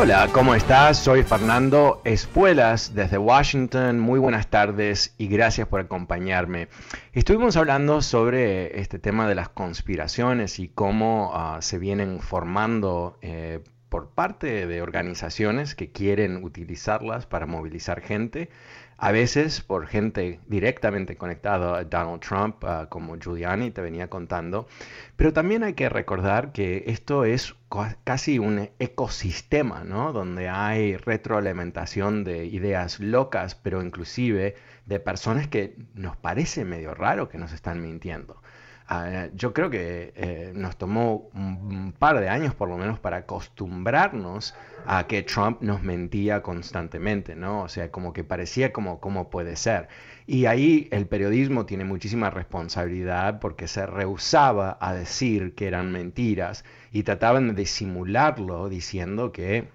Hola, ¿cómo estás? Soy Fernando Espuelas desde Washington. Muy buenas tardes y gracias por acompañarme. Estuvimos hablando sobre este tema de las conspiraciones y cómo uh, se vienen formando eh, por parte de organizaciones que quieren utilizarlas para movilizar gente a veces por gente directamente conectada a Donald Trump, uh, como Giuliani te venía contando, pero también hay que recordar que esto es casi un ecosistema, ¿no? Donde hay retroalimentación de ideas locas, pero inclusive de personas que nos parece medio raro que nos están mintiendo. Uh, yo creo que eh, nos tomó un par de años por lo menos para acostumbrarnos a que Trump nos mentía constantemente, ¿no? O sea, como que parecía como cómo puede ser. Y ahí el periodismo tiene muchísima responsabilidad porque se rehusaba a decir que eran mentiras y trataban de disimularlo diciendo que,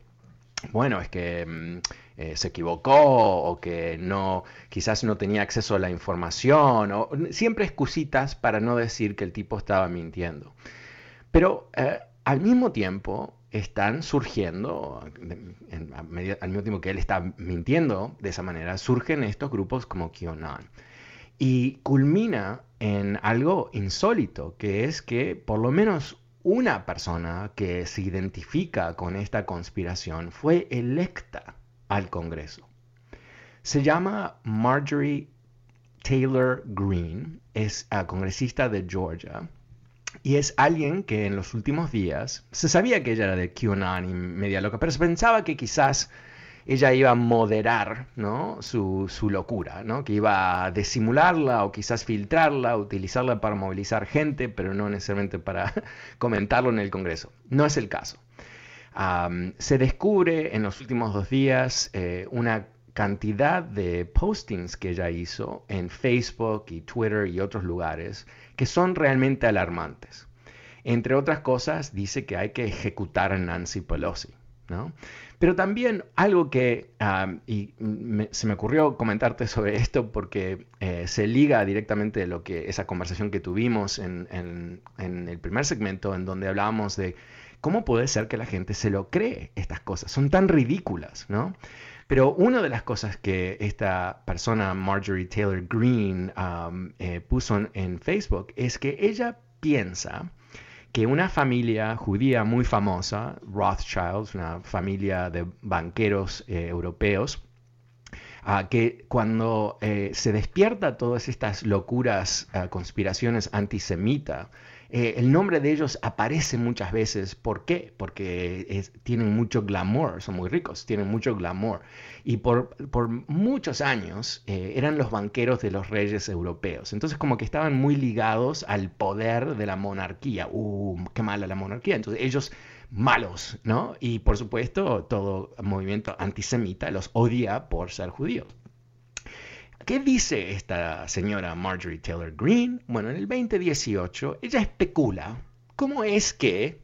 bueno, es que... Eh, se equivocó o que no, quizás no tenía acceso a la información, o siempre excusitas para no decir que el tipo estaba mintiendo. Pero eh, al mismo tiempo están surgiendo, al mismo tiempo que él está mintiendo de esa manera, surgen estos grupos como QAnon. Y culmina en algo insólito, que es que por lo menos una persona que se identifica con esta conspiración fue electa al Congreso. Se llama Marjorie Taylor Greene, es ah, congresista de Georgia y es alguien que en los últimos días se sabía que ella era de QAnon y media loca, pero se pensaba que quizás ella iba a moderar ¿no? su, su, locura, ¿no? que iba a disimularla o quizás filtrarla, utilizarla para movilizar gente, pero no necesariamente para comentarlo en el Congreso. No es el caso se descubre en los últimos dos días eh, una cantidad de postings que ella hizo en Facebook y Twitter y otros lugares que son realmente alarmantes. Entre otras cosas, dice que hay que ejecutar a Nancy Pelosi. ¿no? Pero también algo que, y se me ocurrió comentarte sobre esto porque eh, se liga directamente de lo que esa conversación que tuvimos en, en el primer segmento, en donde hablábamos de ¿Cómo puede ser que la gente se lo cree estas cosas? Son tan ridículas, ¿no? Pero una de las cosas que esta persona, Marjorie Taylor Greene, um, eh, puso en, Facebook es que ella piensa que una familia judía muy famosa, Rothschilds, una familia de banqueros eh, europeos, ah, que cuando eh, se despierta todas estas locuras, ah, conspiraciones antisemitas, eh, el nombre de ellos aparece muchas veces. ¿Por qué? Porque tienen mucho glamour, son muy ricos, tienen mucho glamour. Y por, muchos años eh, eran los banqueros de los reyes europeos. Entonces como que estaban muy ligados al poder de la monarquía. ¡Uh, qué mala la monarquía! Entonces ellos malos, ¿no? Y por supuesto todo movimiento antisemita los odia por ser judíos. ¿Qué dice esta señora Marjorie Taylor Greene? Bueno, en el 2018 ella especula cómo es que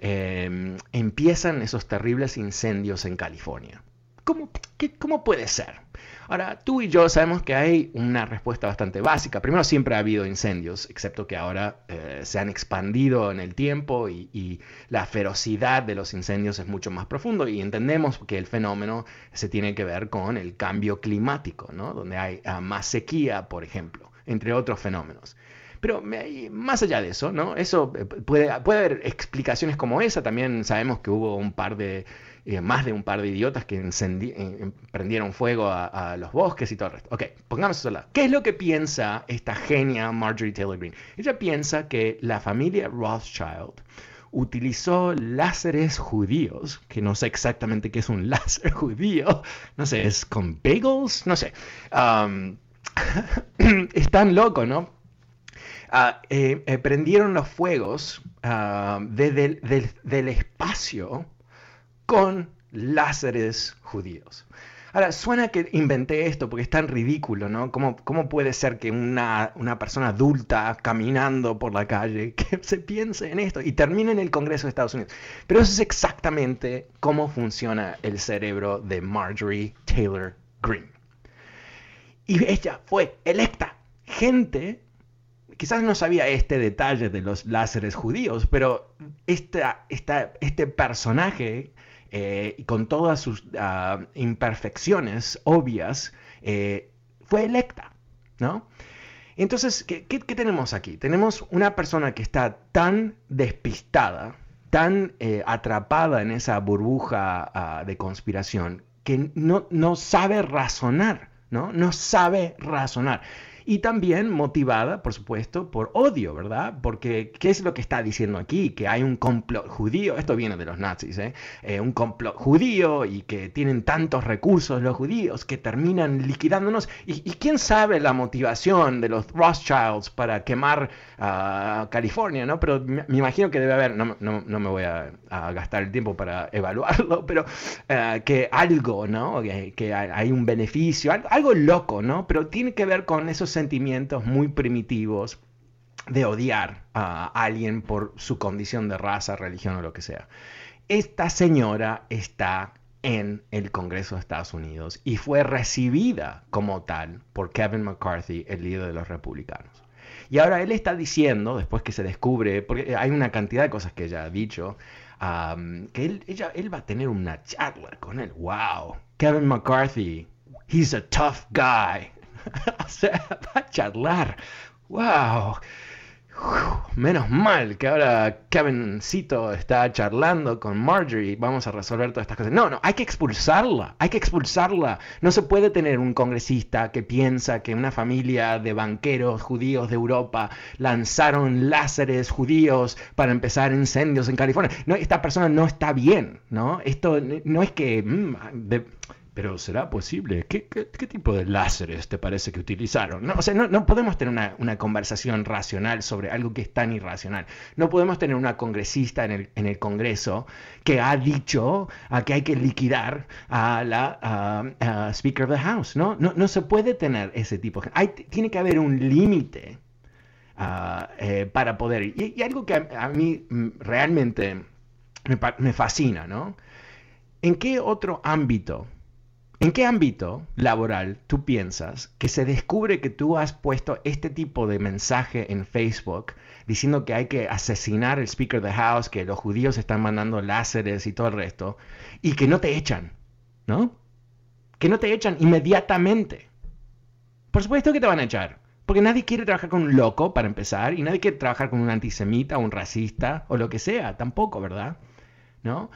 em, empiezan esos terribles incendios en California. ¿Cómo, ¿Cómo puede ser? Ahora, tú y yo sabemos que hay una respuesta bastante básica. Primero, siempre ha habido incendios, excepto que ahora eh, se han expandido en el tiempo y, la ferocidad de los incendios es mucho más profundo y entendemos que el fenómeno se tiene que ver con el cambio climático, ¿no? donde hay ah, más sequía, por ejemplo, entre otros fenómenos. Pero más allá de eso, ¿no? Eso eh, puede, puede haber explicaciones como esa. También sabemos que hubo un par de eh, más de un par de idiotas que eh, prendieron fuego a, los bosques y todo el resto. Ok, pongamos eso. ¿Qué es lo que piensa esta genia Marjorie Taylor Greene? Ella piensa que la familia Rothschild utilizó láseres judíos, que no sé exactamente qué es un láser judío, no sé, es con bagels, no sé. Um, es tan loco, ¿no? Ah, eh, prendieron los fuegos desde del espacio con láseres judíos. Ahora, suena que inventé esto porque es tan ridículo, ¿no? ¿Cómo, cómo puede ser que una, una, persona adulta caminando por la calle que se piense en esto y termine en el Congreso de Estados Unidos? Pero eso es exactamente cómo funciona el cerebro de Marjorie Taylor Greene. Y ella fue electa. Gente, quizás no sabía este detalle de los láseres judíos, pero esta, esta, este personaje eh, con todas sus ah, imperfecciones obvias, eh, fue electa, ¿no? Entonces, ¿qué, tenemos aquí? Tenemos una persona que está tan despistada, tan eh, atrapada en esa burbuja ah, de conspiración, que no, no sabe razonar, ¿no? No sabe razonar y también motivada, por supuesto, por odio, ¿verdad? Porque, ¿qué es lo que está diciendo aquí? Que hay un complot judío, esto viene de los nazis, ¿eh? eh un complot judío y que tienen tantos recursos los judíos que terminan liquidándonos. ¿Y, quién sabe la motivación de los Rothschilds para quemar a California, ¿no? Pero me, imagino que debe haber, no, no, no me voy a, gastar el tiempo para evaluarlo, pero eh, que algo, ¿no? Que, hay un beneficio, algo, algo loco, ¿no? Pero tiene que ver con esos sentimientos muy primitivos de odiar a alguien por su condición de raza, religión o lo que sea. Esta señora está en el Congreso de Estados Unidos y fue recibida como tal por Kevin McCarthy, el líder de los republicanos. Y ahora él está diciendo, después que se descubre, porque hay una cantidad de cosas que ella ha dicho, que él, él va a tener una charla con él. ¡Wow! Kevin McCarthy, he's a tough guy. o sea, va a charlar. ¡Wow! menos mal que ahora Kevincito está charlando con Marjorie. Vamos a resolver todas estas cosas. No, no, hay que expulsarla. Hay que expulsarla. No se puede tener un congresista que piensa que una familia de banqueros judíos de Europa lanzaron láseres judíos para empezar incendios en California. No, esta persona no está bien, ¿no? Esto no es que... Mm, pero ¿será posible? ¿Qué, tipo de láseres te parece que utilizaron? No, o sea, no, podemos tener una, conversación racional sobre algo que es tan irracional. No podemos tener una congresista en el, Congreso que ha dicho que hay que liquidar a la Speaker of the House. ¿no? No, se puede tener ese tipo. Hay, tiene que haber un límite ah, eh, para poder. Y, algo que a, mí mm, realmente me, me fascina, ¿no? ¿En qué otro ámbito ¿En qué ámbito laboral tú piensas que se descubre que tú has puesto este tipo de mensaje en Facebook diciendo que hay que asesinar al Speaker of the House, que los judíos están mandando láseres y todo el resto, y que no te echan, ¿no? Que no te echan inmediatamente. Por supuesto que te van a echar, porque nadie quiere trabajar con un loco para empezar, y nadie quiere trabajar con un antisemita un racista o lo que sea, tampoco, ¿verdad? ¿No?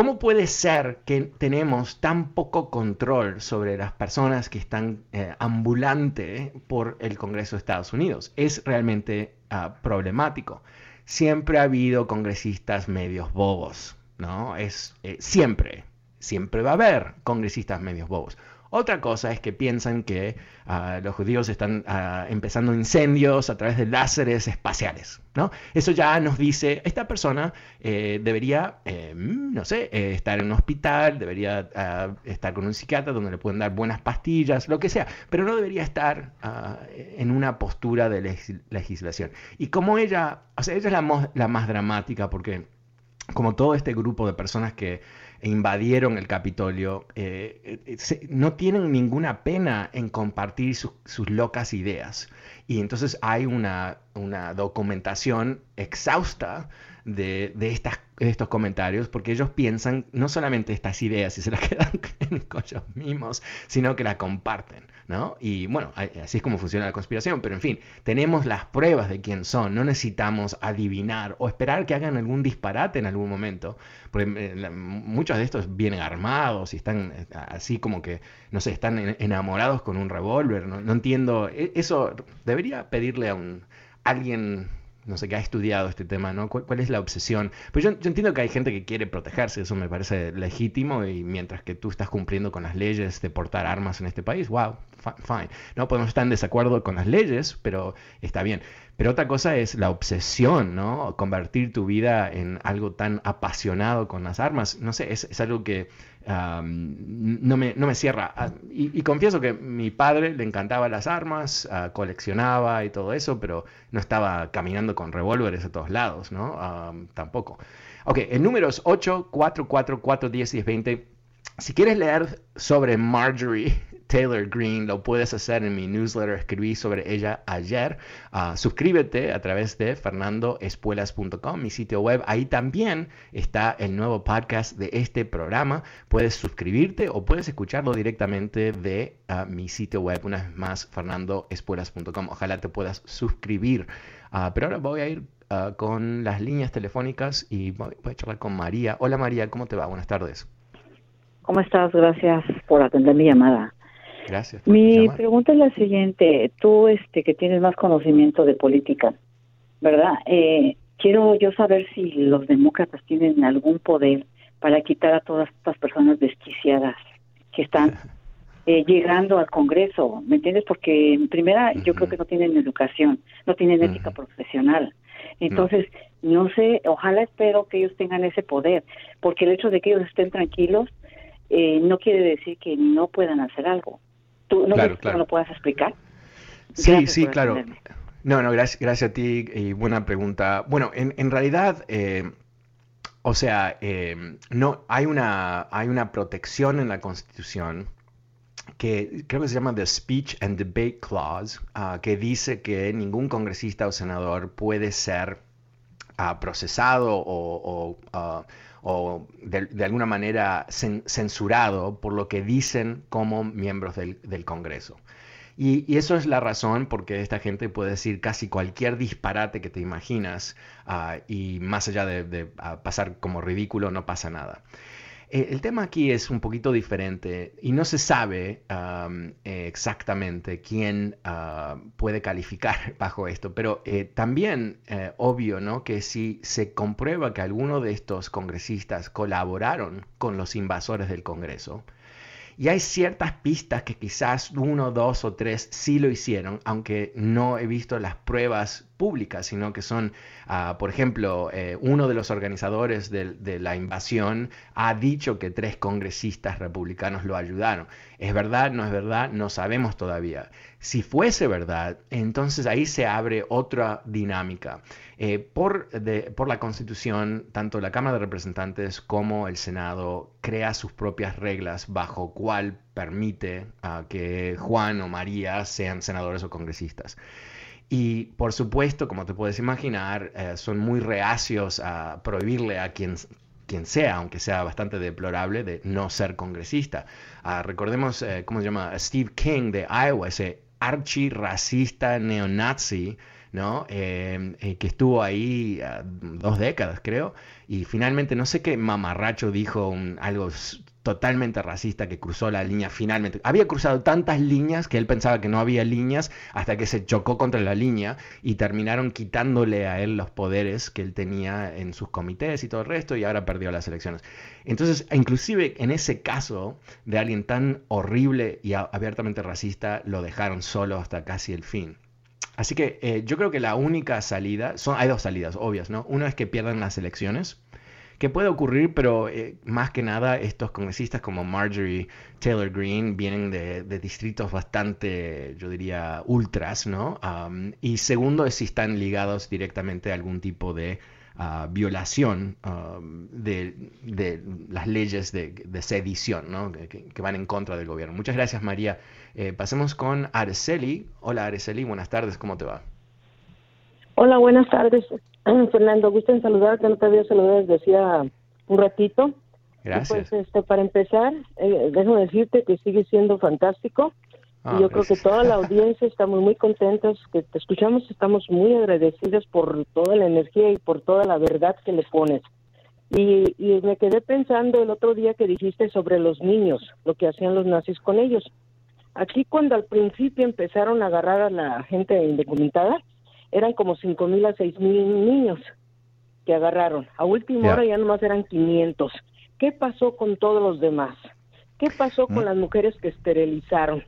¿Cómo puede ser que tenemos tan poco control sobre las personas que están eh, ambulantes por el Congreso de Estados Unidos? Es realmente ah, problemático. Siempre ha habido congresistas medios bobos, ¿no? Es eh, siempre, siempre va a haber congresistas medios bobos. Otra cosa es que piensan que ah, los judíos están ah, empezando incendios a través de láseres espaciales. ¿no? Eso ya nos dice, esta persona eh, debería, eh, no sé, eh, estar en un hospital, debería ah, estar con un psiquiatra donde le pueden dar buenas pastillas, lo que sea, pero no debería estar en una postura de legislación. Y como ella, o sea, ella es la, la más dramática porque como todo este grupo de personas que invadieron el Capitolio, eh, eh, no tienen ninguna pena en compartir sus locas ideas. Y entonces hay una, una documentación exhausta de, de, estas, estos comentarios, porque ellos piensan no solamente estas ideas y se las quedan con ellos mismos, sino que las comparten. ¿no? Y bueno, así es como funciona la conspiración, pero en fin, tenemos las pruebas de quién son, no necesitamos adivinar o esperar que hagan algún disparate en algún momento, porque eh, muchos de estos vienen armados y están eh, así como que, no sé, están enamorados con un revólver, no, no entiendo, e, eso debería pedirle a un alguien no sé, que ha estudiado este tema, ¿no? ¿Cuál, es la obsesión? Pues yo, entiendo que hay gente que quiere protegerse, eso me parece legítimo, y mientras que tú estás cumpliendo con las leyes de portar armas en este país, wow, fine. No podemos estar en desacuerdo con las leyes, pero está bien. Pero otra cosa es la obsesión, ¿no? Convertir tu vida en algo tan apasionado con las armas, no sé, es, algo que no, me, no, me, cierra. Ah, y, confieso que mi padre le encantaba las armas, ah, coleccionaba y todo eso, pero no estaba caminando con revólveres a todos lados, ¿no? tampoco. Ok, el número es 8, 4, 4, 4, 10, 10, 20. Si quieres leer sobre Marjorie Taylor Green, lo puedes hacer en mi newsletter, escribí sobre ella ayer. Uh, suscríbete a través de fernandoespuelas.com, mi sitio web. Ahí también está el nuevo podcast de este programa. Puedes suscribirte o puedes escucharlo directamente de uh, mi sitio web, una vez más, fernandoespuelas.com. Ojalá te puedas suscribir. Uh, pero ahora voy a ir con las líneas telefónicas y voy, voy a charlar con María. Hola María, ¿cómo te va? Buenas tardes. ¿Cómo estás? Gracias por atender mi llamada. Gracias. Mi pregunta es la siguiente. Tú, este, que tienes más conocimiento de política, ¿verdad? Eh, quiero yo saber si los demócratas tienen algún poder para quitar a todas estas personas desquiciadas que están eh, llegando al Congreso, ¿me entiendes? Porque en primera yo creo que no tienen educación, no tienen ética profesional. Entonces, no. sé, ojalá espero que ellos tengan ese poder, porque el hecho de que ellos estén tranquilos eh, no quiere decir que no puedan hacer algo. ¿Tú no claro, lo puedas explicar? Sí, sí, claro. No, no, gracias, gracias a ti y buena pregunta. Bueno, en, en realidad, eh, o sea, eh, no hay una, hay una protección en la Constitución que creo que se llama The Speech and Debate Clause, uh, que dice que ningún congresista o senador puede ser uh, procesado o, o uh, o de, alguna manera censurado por lo que dicen como miembros del, Congreso. Y, eso es la razón porque esta gente puede decir casi cualquier disparate que te imaginas ah, y más allá de, ah, pasar como ridículo no pasa nada. Eh, el tema aquí es un poquito diferente y no se sabe eh, exactamente quién ah, puede calificar bajo esto, pero eh, también obvio ¿no? que si se comprueba que alguno de estos congresistas colaboraron con los invasores del Congreso, y hay ciertas pistas que quizás uno, dos o tres sí lo hicieron, aunque no he visto las pruebas públicas, sino que son, ah, por ejemplo, eh, uno de los organizadores de, la invasión ha dicho que tres congresistas republicanos lo ayudaron. ¿Es verdad? ¿No es verdad? No sabemos todavía. Si fuese verdad, entonces ahí se abre otra dinámica. Eh, por, la Constitución, tanto la Cámara de Representantes como el Senado crea sus propias reglas bajo cuál permite ah, que Juan o María sean senadores o congresistas. Y por supuesto, como te puedes imaginar, eh, son muy reacios a prohibirle a quien, quien sea, aunque sea bastante deplorable, de no ser congresista. Ah, recordemos, eh, ¿cómo se llama? Steve King de Iowa, ese archi-racista neonazi, ¿no? Eh, que estuvo ahí ah, dos décadas, creo, y finalmente no sé qué mamarracho dijo un, algo totalmente racista que cruzó la línea finalmente. Había cruzado tantas líneas que él pensaba que no había líneas hasta que se chocó contra la línea y terminaron quitándole a él los poderes que él tenía en sus comités y todo el resto y ahora perdió las elecciones. Entonces, inclusive en ese caso de alguien tan horrible y abiertamente racista, lo dejaron solo hasta casi el fin. Así que eh, yo creo que la única salida, son, hay dos salidas obvias, ¿no? Una es que pierdan las elecciones que puede ocurrir, pero eh, más que nada estos congresistas como Marjorie Taylor Greene vienen de, distritos bastante, yo diría, ultras, ¿no? y segundo es si están ligados directamente a algún tipo de violación de, las leyes de, sedición ¿no? que, van en contra del gobierno. Muchas gracias María. Eh, pasemos con Araceli. Hola Araceli, buenas tardes, ¿cómo te va? Hola, buenas tardes. Fernando, gusto en saludarte, no te había saludado desde hacía un ratito. Gracias. pues, este, para empezar, eh, déjame decirte que sigue siendo fantástico. Y yo creo que toda la audiencia estamos muy contentos, que te escuchamos, estamos muy agradecidos por toda la energía y por toda la verdad que le pones. Y, y me quedé pensando el otro día que dijiste sobre los niños, lo que hacían los nazis con ellos. Aquí cuando al principio empezaron a agarrar a la gente indocumentada, eran como cinco mil a seis mil niños que agarraron. A última hora ya nomás eran 500. ¿Qué pasó con todos los demás? ¿Qué pasó con mm. las mujeres que esterilizaron?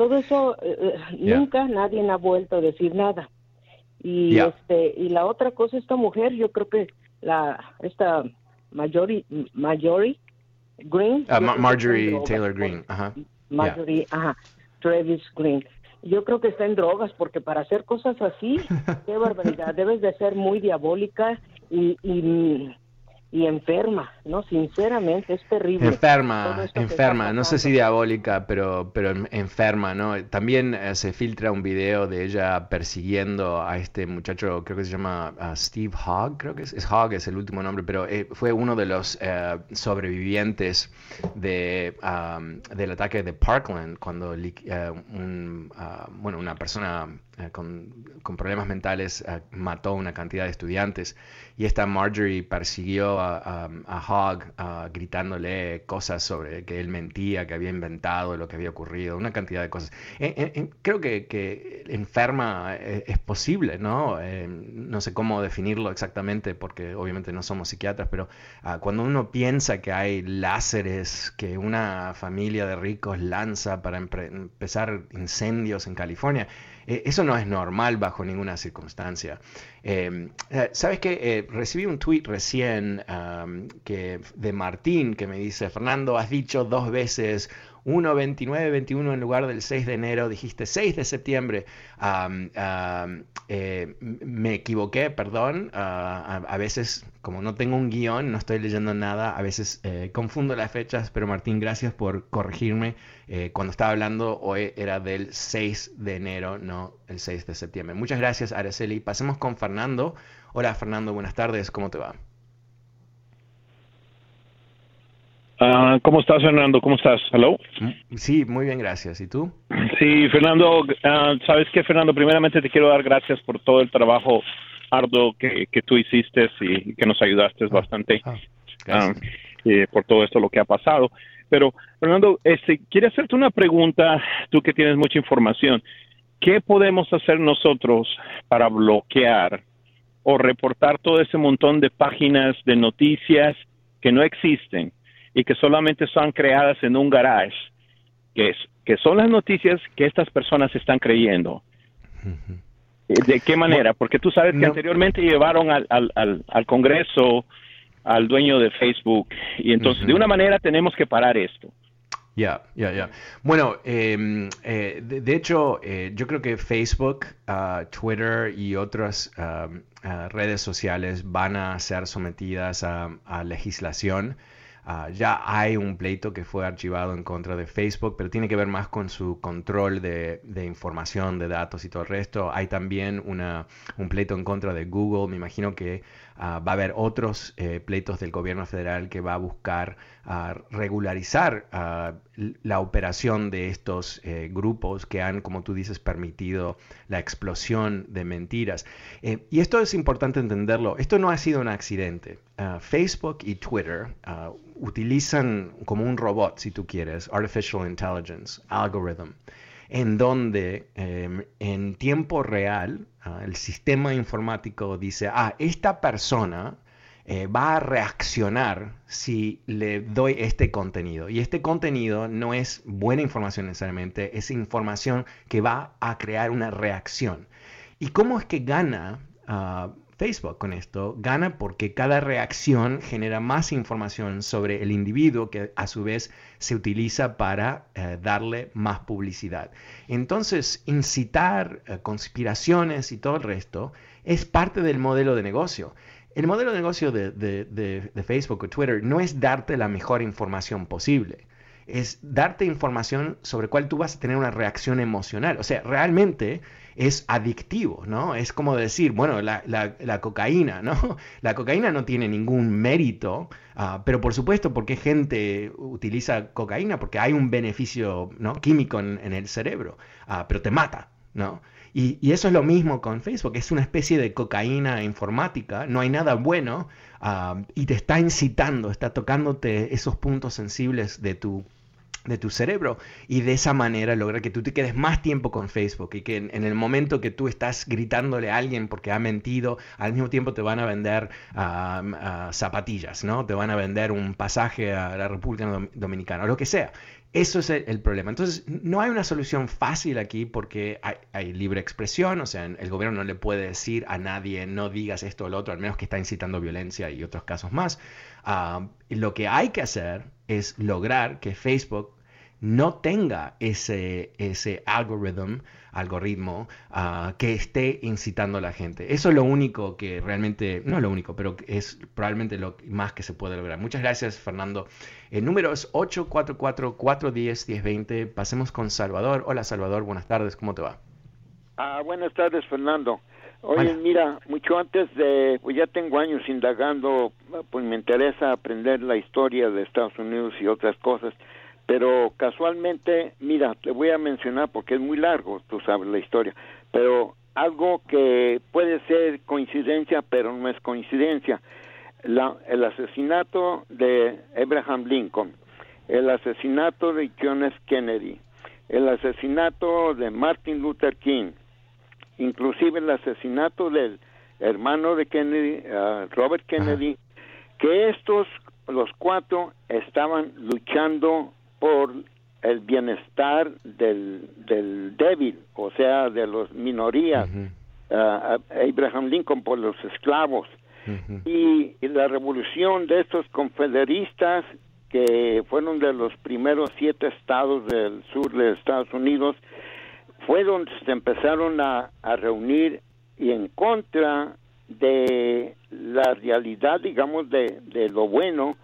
Todo eso eh, eh, nunca nadie ha vuelto a decir nada. Y este y la otra cosa esta mujer, yo creo que la esta Marjorie Marjorie Green, uh, Marjorie Taylor Green, ajá. Marjorie, ajá, Travis Green yo creo que está en drogas, porque para hacer cosas así, qué barbaridad, debes de ser muy diabólica y, y y enferma, ¿no? Sinceramente, es terrible. Enferma, enferma, no sé si diabólica, pero, pero enferma, ¿no? También eh, se filtra un video de ella persiguiendo a este muchacho, creo que se llama Steve Hogg, creo que es, es, Hogg, es el último nombre, pero eh, fue uno de los eh, sobrevivientes de, del ataque de Parkland, cuando un, ah, bueno, una persona con, con, problemas mentales mató a una cantidad de estudiantes y esta Marjorie persiguió a, Hogg gritándole cosas sobre que él mentía, que había inventado lo que había ocurrido, una cantidad de cosas. creo que, enferma eh, es, posible, ¿no? Eh, no sé cómo definirlo exactamente porque obviamente no somos psiquiatras, pero ah, cuando uno piensa que hay láseres que una familia de ricos lanza para empezar incendios en California, eh, eso no es normal bajo ninguna circunstancia. Em, eh, ¿Sabes qué? Eh, recibí un tweet recién que, de Martín que me dice, Fernando, has dicho dos veces 1, 29, 21 en lugar del 6 de enero, dijiste 6 de septiembre. Eh, me equivoqué, perdón. Ah, a, veces, como no tengo un guion, no estoy leyendo nada, a veces eh, confundo las fechas, pero Martín, gracias por corregirme. Eh, cuando estaba hablando hoy era del 6 de enero, no el 6 de septiembre. Muchas gracias, Araceli. Pasemos con Fernando. Hola, Fernando, buenas tardes, ¿cómo te va? Ah, ¿Cómo estás, Fernando? ¿Cómo estás? ¿Hello? Sí, muy bien, gracias. ¿Y tú? Sí, Fernando, uh, ¿sabes qué, Fernando? Primeramente te quiero dar gracias por todo el trabajo arduo que, que tú hiciste y que nos ayudaste ah, bastante ah, eh, por todo esto, lo que ha pasado. Pero, Fernando, este, quiero hacerte una pregunta, tú que tienes mucha información. ¿Qué podemos hacer nosotros para bloquear o reportar todo ese montón de páginas de noticias que no existen? Y que solamente son creadas en un garage, que, es, que son las noticias que estas personas están creyendo. ¿De qué manera? Porque tú sabes que anteriormente llevaron al, al, al, Congreso al dueño de Facebook y entonces de una manera tenemos que parar esto. Ya, ya, ya. Bueno, em, eh, de, hecho, eh, yo creo que Facebook, ah, Twitter y otras ah, redes sociales van a ser sometidas a, a legislación Ah, ya hay un pleito que fue archivado en contra de Facebook, pero tiene que ver más con su control de, información, de datos y todo el resto. Hay también una, un pleito en contra de Google. Me imagino que ah, va a haber otros eh, pleitos del gobierno federal que va a buscar ah, regularizar la operación de estos eh, grupos que han, como tú dices, permitido la explosión de mentiras. Eh, y esto es importante entenderlo. Esto no ha sido un accidente. Facebook y Twitter utilizan como un robot, si tú quieres, artificial intelligence, algorithm, en donde em, en tiempo real ah, el sistema informático dice, ah, esta persona eh, va a reaccionar si le doy este contenido. Y este contenido no es buena información necesariamente, es información que va a crear una reacción. ¿Y cómo es que gana ah, Facebook con esto gana porque cada reacción genera más información sobre el individuo que a su vez se utiliza para eh, darle más publicidad. Entonces, incitar eh, conspiraciones y todo el resto es parte del modelo de negocio. El modelo de negocio de, Facebook o Twitter no es darte la mejor información posible es darte información sobre cuál tú vas a tener una reacción emocional. O sea, realmente es adictivo, ¿no? Es como decir, bueno, la, cocaína, ¿no? La cocaína no tiene ningún mérito, ah, pero por supuesto, porque gente utiliza cocaína? Porque hay un beneficio ¿no? químico en, el cerebro, ah, pero te mata, ¿no? Y, eso es lo mismo con Facebook, es una especie de cocaína informática, no hay nada bueno ah, y te está incitando, está tocándote esos puntos sensibles de tu de tu cerebro y de esa manera lograr que tú te quedes más tiempo con Facebook y que en, el momento que tú estás gritándole a alguien porque ha mentido, al mismo tiempo te van a vender zapatillas, ¿no? Te van a vender un pasaje a la República Dominicana, o lo que sea. Eso es el, problema. Entonces, no hay una solución fácil aquí porque hay, libre expresión, o sea, el gobierno no le puede decir a nadie no digas esto o lo otro, al menos que está incitando violencia y otros casos más. Ah, lo que hay que hacer es lograr que Facebook no tenga ese, ese algoritmo, algoritmo ah, que esté incitando a la gente. Eso es lo único que realmente, no es lo único, pero es probablemente lo más que se puede lograr. Muchas gracias, Fernando. El número es 844-410-1020. Pasemos con Salvador. Hola, Salvador, buenas tardes, ¿cómo te va? Ah, buenas tardes, Fernando. Oye, mira, mucho antes de, pues ya tengo años indagando, pues me interesa aprender la historia de Estados Unidos y otras cosas, pero casualmente, mira, te voy a mencionar porque es muy largo, tú sabes la historia, pero algo que puede ser coincidencia, pero no es coincidencia, el asesinato de Abraham Lincoln, el asesinato de John F. Kennedy, el asesinato de Martin Luther King, inclusive el asesinato del hermano de Kennedy, uh, Robert Kennedy, que estos, los cuatro, estaban luchando por el bienestar del, del débil, o sea, de las minorías. Uh, Abraham Lincoln por los esclavos. y, la revolución de estos confederistas que fueron de los primeros siete estados del sur de Estados Unidos fue donde se empezaron a, reunir y en contra de la realidad, digamos, de, lo bueno,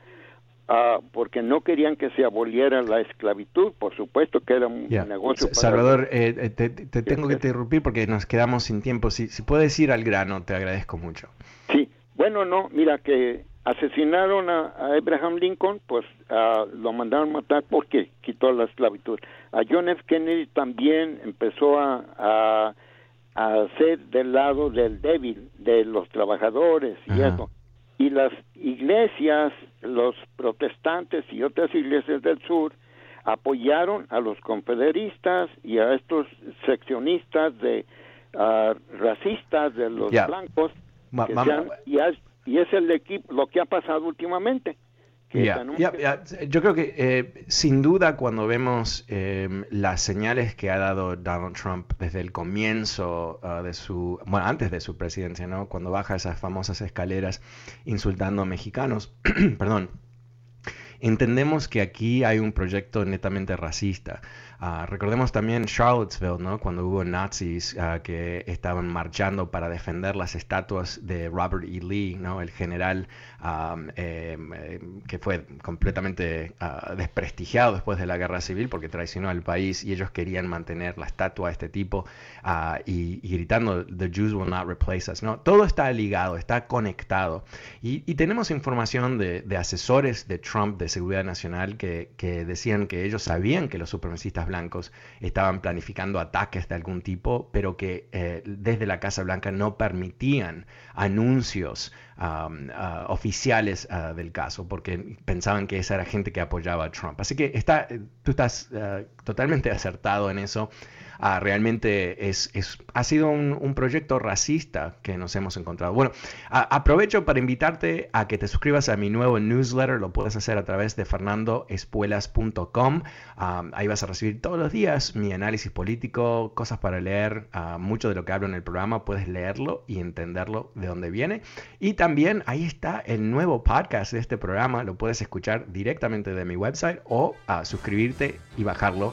uh, porque no querían que se aboliera la esclavitud, por supuesto que era un negocio. Salvador, eh, eh, te, tengo que interrumpir porque nos quedamos sin tiempo. Si, si puedes ir al grano, te agradezco mucho. Sí, bueno, no, mira que asesinaron a, Abraham Lincoln, pues lo mandaron matar porque quitó la esclavitud. A John F. Kennedy también empezó a, a, a ser del lado del débil, de los trabajadores y eso. Y las iglesias, los protestantes y otras iglesias del sur apoyaron a los confederistas y a estos seccionistas de racistas de los blancos y, y es el equipo lo que ha pasado últimamente. Yo creo que eh, sin duda cuando vemos em, las señales que ha dado Donald Trump desde el comienzo ah, de su, bueno, antes de su presidencia, ¿no? Cuando baja esas famosas escaleras insultando a mexicanos, perdón, entendemos que aquí hay un proyecto netamente racista. Ah, recordemos también Charlottesville, ¿no? cuando hubo nazis ah, que estaban marchando para defender las estatuas de Robert E. Lee, ¿no? el general em, em, que fue completamente ah, desprestigiado después de la guerra civil porque traicionó al país y ellos querían mantener la estatua de este tipo y, gritando The Jews will not replace us. ¿no? Todo está ligado, está conectado. Y, tenemos información de, asesores de Trump de seguridad nacional que, que decían que ellos sabían que los supremacistas blancos estaban planificando ataques de algún tipo, pero que eh, desde la Casa Blanca no permitían anuncios uh, oficiales uh, del caso, porque pensaban que esa era gente que apoyaba a Trump. Así que está, tú estás uh, totalmente acertado en eso. Ah, realmente es, ha sido un, proyecto racista que nos hemos encontrado. Bueno, aprovecho para invitarte a que te suscribas a mi nuevo newsletter, lo puedes hacer a través de fernandoespuelas.com. Ah, ahí vas a recibir todos los días mi análisis político, cosas para leer, ah, mucho de lo que hablo en el programa, puedes leerlo y entenderlo de dónde viene. Y también ahí está el nuevo podcast de este programa, lo puedes escuchar directamente de mi website o suscribirte y bajarlo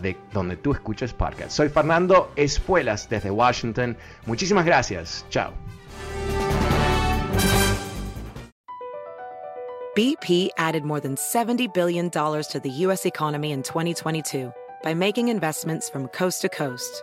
de donde tú escuches podcast. Soy Fernando Espuelas desde Washington. Muchísimas gracias. Chao. BP added more than $70 billion to the U.S. economy in 2022 by making investments from coast to coast.